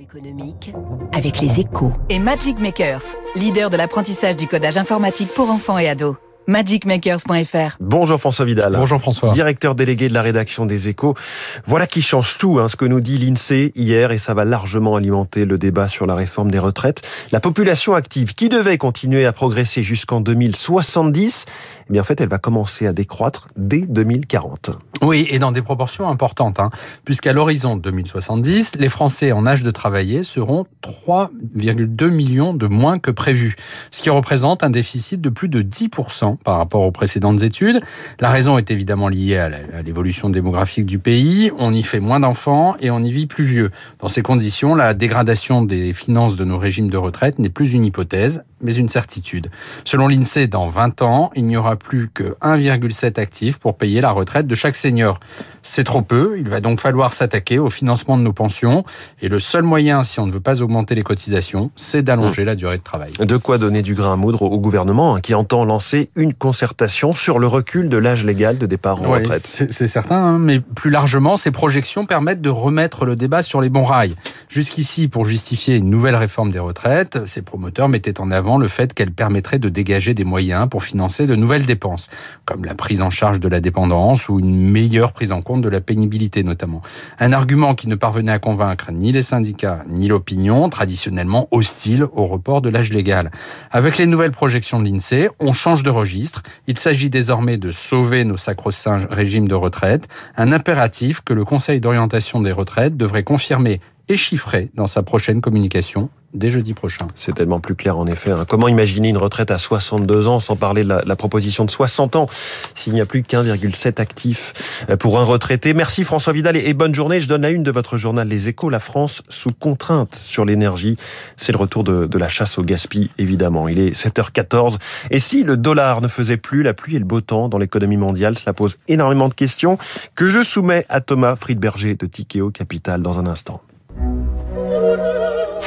économique avec les échos. Et Magic Makers, leader de l'apprentissage du codage informatique pour enfants et ados magicmakers.fr. Bonjour François Vidal. Bonjour François. Directeur délégué de la rédaction des Échos. Voilà qui change tout, hein, ce que nous dit l'INSEE hier, et ça va largement alimenter le débat sur la réforme des retraites. La population active, qui devait continuer à progresser jusqu'en 2070, eh en fait, elle va commencer à décroître dès 2040. Oui, et dans des proportions importantes, hein, puisqu'à l'horizon 2070, les Français en âge de travailler seront 3,2 millions de moins que prévu, ce qui représente un déficit de plus de 10% par rapport aux précédentes études. La raison est évidemment liée à l'évolution démographique du pays. On y fait moins d'enfants et on y vit plus vieux. Dans ces conditions, la dégradation des finances de nos régimes de retraite n'est plus une hypothèse, mais une certitude. Selon l'INSEE, dans 20 ans, il n'y aura plus que 1,7 actifs pour payer la retraite de chaque senior. C'est trop peu, il va donc falloir s'attaquer au financement de nos pensions et le seul moyen, si on ne veut pas augmenter les cotisations, c'est d'allonger mmh. la durée de travail. De quoi donner du grain à moudre au gouvernement hein, qui entend lancer une concertation sur le recul de l'âge légal de départ en retraite. C'est certain, hein, mais plus largement, ces projections permettent de remettre le débat sur les bons rails. Jusqu'ici, pour justifier une nouvelle réforme des retraites, ces promoteurs mettaient en avant le fait qu'elle permettrait de dégager des moyens pour financer de nouvelles dépenses, comme la prise en charge de la dépendance ou une meilleure prise en compte de la pénibilité notamment. Un argument qui ne parvenait à convaincre ni les syndicats ni l'opinion, traditionnellement hostile au report de l'âge légal. Avec les nouvelles projections de l'INSEE, on change de registre. Il s'agit désormais de sauver nos sacro-saints régimes de retraite, un impératif que le Conseil d'orientation des retraites devrait confirmer et chiffrer dans sa prochaine communication dès jeudi prochain. C'est tellement plus clair en effet. Hein. Comment imaginer une retraite à 62 ans sans parler de la, proposition de 60 ans s'il n'y a plus qu'1,7 actifs euh, pour un retraité? Merci François Vidal et bonne journée. Je donne la une de votre journal Les Échos, la France sous contrainte sur l'énergie. C'est le retour de, de la chasse au gaspillage évidemment. Il est 7h14 et si le dollar ne faisait plus la pluie et le beau temps dans l'économie mondiale, cela pose énormément de questions que je soumets à Thomas Friedberger de Tikeo Capital dans un instant.